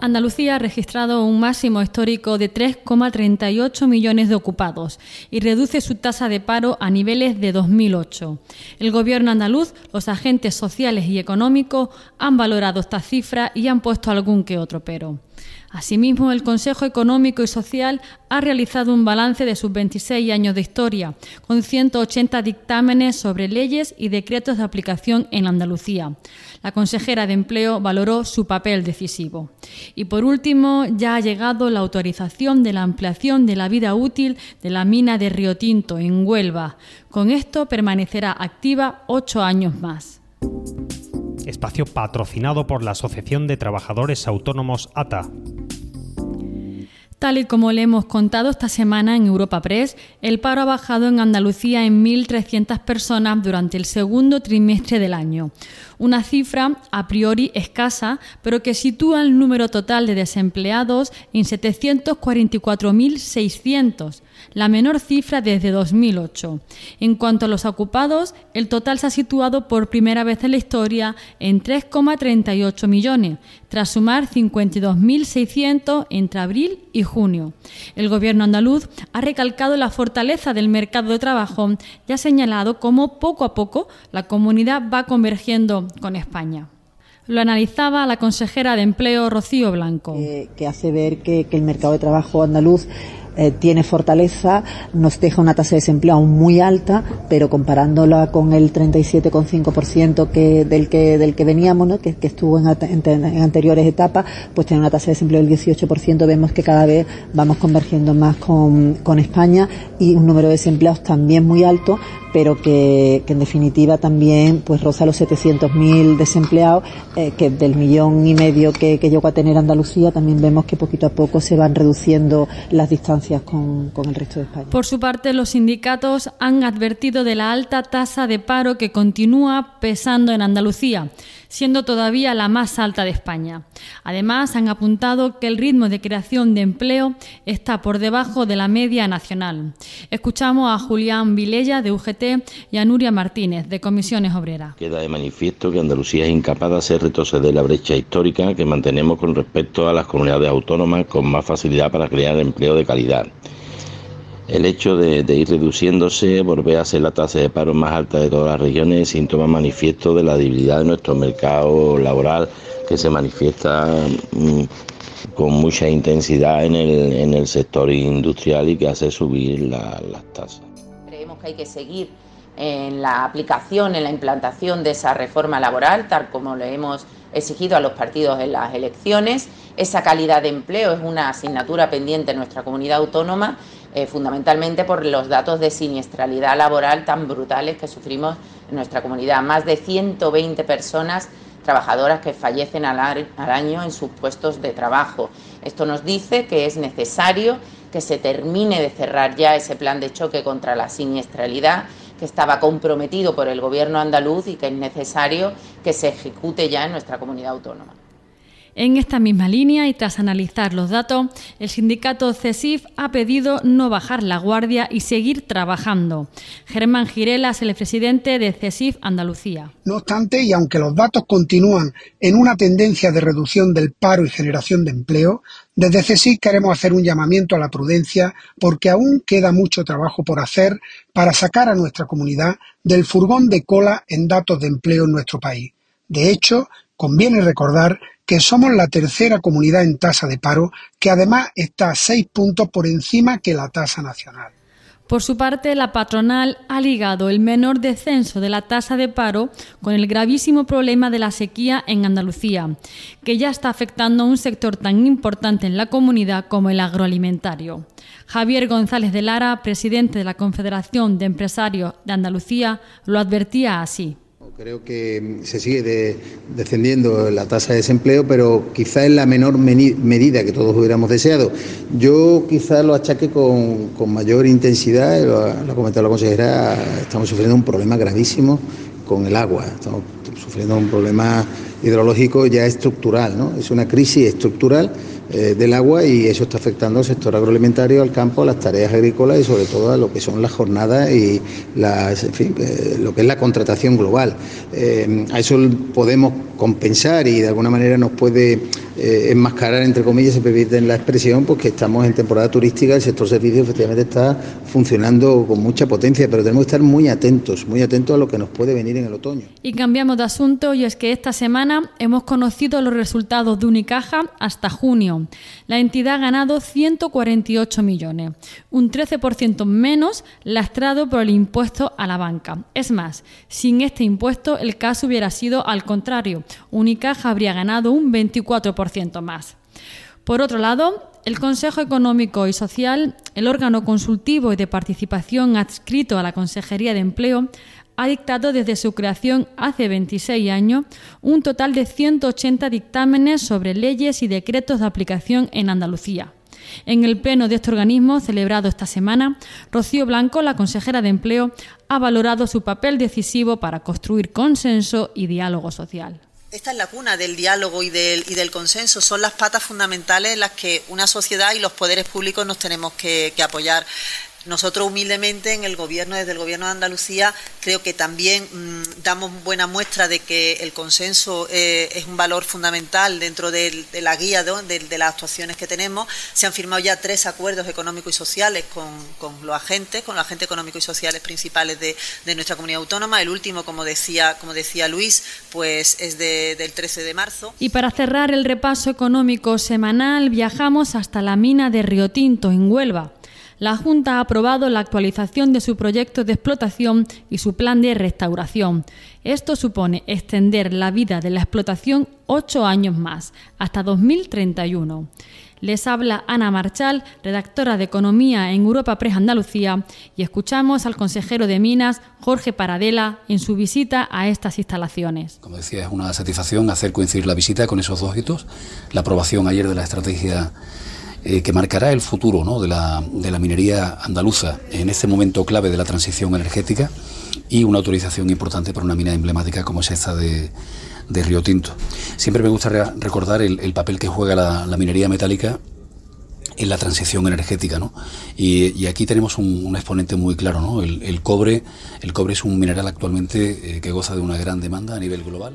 Andalucía ha registrado un máximo histórico de 3,38 millones de ocupados y reduce su tasa de paro a niveles de 2008. El gobierno andaluz, los agentes sociales y económicos han valorado esta cifra y han puesto algún que otro pero. Asimismo, el Consejo Económico y Social ha realizado un balance de sus 26 años de historia, con 180 dictámenes sobre leyes y decretos de aplicación en Andalucía. La consejera de Empleo valoró su papel decisivo. Y por último, ya ha llegado la autorización de la ampliación de la vida útil de la mina de Río Tinto en Huelva. Con esto permanecerá activa ocho años más espacio patrocinado por la Asociación de Trabajadores Autónomos ATA. Tal y como le hemos contado esta semana en Europa Press, el paro ha bajado en Andalucía en 1.300 personas durante el segundo trimestre del año. Una cifra a priori escasa, pero que sitúa el número total de desempleados en 744.600, la menor cifra desde 2008. En cuanto a los ocupados, el total se ha situado por primera vez en la historia en 3,38 millones, tras sumar 52.600 entre abril y junio. El gobierno andaluz ha recalcado la fortaleza del mercado de trabajo y ha señalado cómo poco a poco la comunidad va convergiendo con España. Lo analizaba la consejera de Empleo Rocío Blanco. que hace ver que, el mercado de trabajo andaluz eh, tiene fortaleza, nos deja una tasa de desempleo aún muy alta, pero comparándola con el 37,5% que, del, que, del que veníamos, que, estuvo en, anteriores etapas, pues tiene una tasa de desempleo del 18%, vemos que cada vez vamos convergiendo más con, con España y un número de desempleados también muy alto, pero que, en definitiva también pues roza los 700.000 desempleados, eh, que del millón y medio que, que, llegó a tener Andalucía, también vemos que poquito a poco se van reduciendo las distancias con, con el resto de España. Por su parte, los sindicatos han advertido de la alta tasa de paro que continúa pesando en Andalucía siendo todavía la más alta de España. Además, han apuntado que el ritmo de creación de empleo está por debajo de la media nacional. Escuchamos a Julián Vilella de UGT y a Martínez de Comisiones Obreras. Queda de manifiesto que Andalucía es incapaz de hacer retroceder la brecha histórica que mantenemos con respecto a las comunidades autónomas con más facilidad para crear empleo de calidad. El hecho de, ir reduciéndose, volver a ser la tasa de paro más alta de todas las regiones, es síntoma manifiesto de la debilidad de nuestro mercado laboral que se manifiesta mm, con mucha intensidad en el, sector industrial y que hace subir las tasas. Que hay que seguir en la aplicación, en la implantación de esa reforma laboral, tal como le hemos exigido a los partidos en las elecciones. Esa calidad de empleo es una asignatura pendiente en nuestra comunidad autónoma eh, fundamentalmente por los datos de siniestralidad laboral tan brutales que sufrimos en nuestra comunidad. Más de 120 personas trabajadoras que fallecen al, al año en sus puestos de trabajo. Esto nos dice que es necesario que se termine de cerrar ya ese plan de choque contra la siniestralidad que estaba comprometido por el Gobierno andaluz y que es necesario que se ejecute ya en nuestra comunidad autónoma. En esta misma línea y tras analizar los datos, el sindicato CESIF ha pedido no bajar la guardia y seguir trabajando. Germán Girelas, el presidente de CESIF Andalucía. No obstante, y aunque los datos continúan en una tendencia de reducción del paro y generación de empleo, desde CESIF queremos hacer un llamamiento a la prudencia porque aún queda mucho trabajo por hacer para sacar a nuestra comunidad del furgón de cola en datos de empleo en nuestro país. De hecho, conviene recordar que somos la tercera comunidad en tasa de paro, que además está seis puntos por encima que la tasa nacional. Por su parte, la patronal ha ligado el menor descenso de la tasa de paro con el gravísimo problema de la sequía en Andalucía, que ya está afectando a un sector tan importante en la comunidad como el agroalimentario. Javier González de Lara, presidente de la Confederación de Empresarios de Andalucía, lo advertía así. Creo que se sigue descendiendo la tasa de desempleo, pero quizá en la menor medida que todos hubiéramos deseado. Yo quizá lo achaque con, mayor intensidad, lo, lo ha comentado la consejera, estamos sufriendo un problema gravísimo con el agua. Estamos sufriendo un problema hidrológico ya estructural, ¿no? Es una crisis estructural eh, del agua y eso está afectando al sector agroalimentario, al campo, a las tareas agrícolas y sobre todo a lo que son las jornadas y eh, lo que es la contratación global. Eh, a eso podemos compensar y de alguna manera nos puede enmascarar, entre comillas, se permiten la expresión, porque pues estamos en temporada turística, el sector servicios efectivamente está funcionando con mucha potencia, pero tenemos que estar muy atentos, muy atentos a lo que nos puede venir en el otoño. Y cambiamos de asunto y es que esta semana hemos conocido los resultados de Unicaja hasta junio. La entidad ha ganado 148 millones, un 13% menos lastrado por el impuesto a la banca. Es más, sin este impuesto el caso hubiera sido al contrario. Unicaja habría ganado un 24% más. Por otro lado, el Consejo Económico y Social, el órgano consultivo y de participación adscrito a la Consejería de Empleo, ha dictado desde su creación hace 26 años un total de 180 dictámenes sobre leyes y decretos de aplicación en Andalucía. En el pleno de este organismo, celebrado esta semana, Rocío Blanco, la consejera de Empleo, ha valorado su papel decisivo para construir consenso y diálogo social. Esta es la cuna del diálogo y del, y del, consenso, son las patas fundamentales en las que una sociedad y los poderes públicos nos tenemos que, que apoyar. Nosotros humildemente en el gobierno, desde el gobierno de Andalucía, creo que también mm, damos buena muestra de que el consenso eh, es un valor fundamental dentro de, la guía de, las actuaciones que tenemos. Se han firmado ya tres acuerdos económicos y sociales con, los agentes, con los agentes económicos y sociales principales de, nuestra comunidad autónoma. El último, como decía, como decía Luis, pues es del 13 de marzo. Y para cerrar el repaso económico semanal, viajamos hasta la mina de Río Tinto, en Huelva la Junta ha aprobado la actualización de su proyecto de explotación y su plan de restauración. Esto supone extender la vida de la explotación ocho años más, hasta 2031. Les habla Ana Marchal, redactora de Economía en Europa Press Andalucía, y escuchamos al consejero de Minas, Jorge Paradela, en su visita a estas instalaciones. Como decía, es una satisfacción hacer coincidir la visita con esos dos hitos, la aprobación ayer de la estrategia eh, que marcará el futuro ¿no? de, la, de la minería andaluza en este momento clave de la transición energética y una autorización importante para una mina emblemática como es esta de, de Río Tinto. Siempre me gusta recordar el, papel que juega la, minería metálica en la transición energética, ¿no? Y, aquí tenemos un, exponente muy claro, ¿no? El, cobre, el cobre es un mineral actualmente eh, que goza de una gran demanda a nivel global.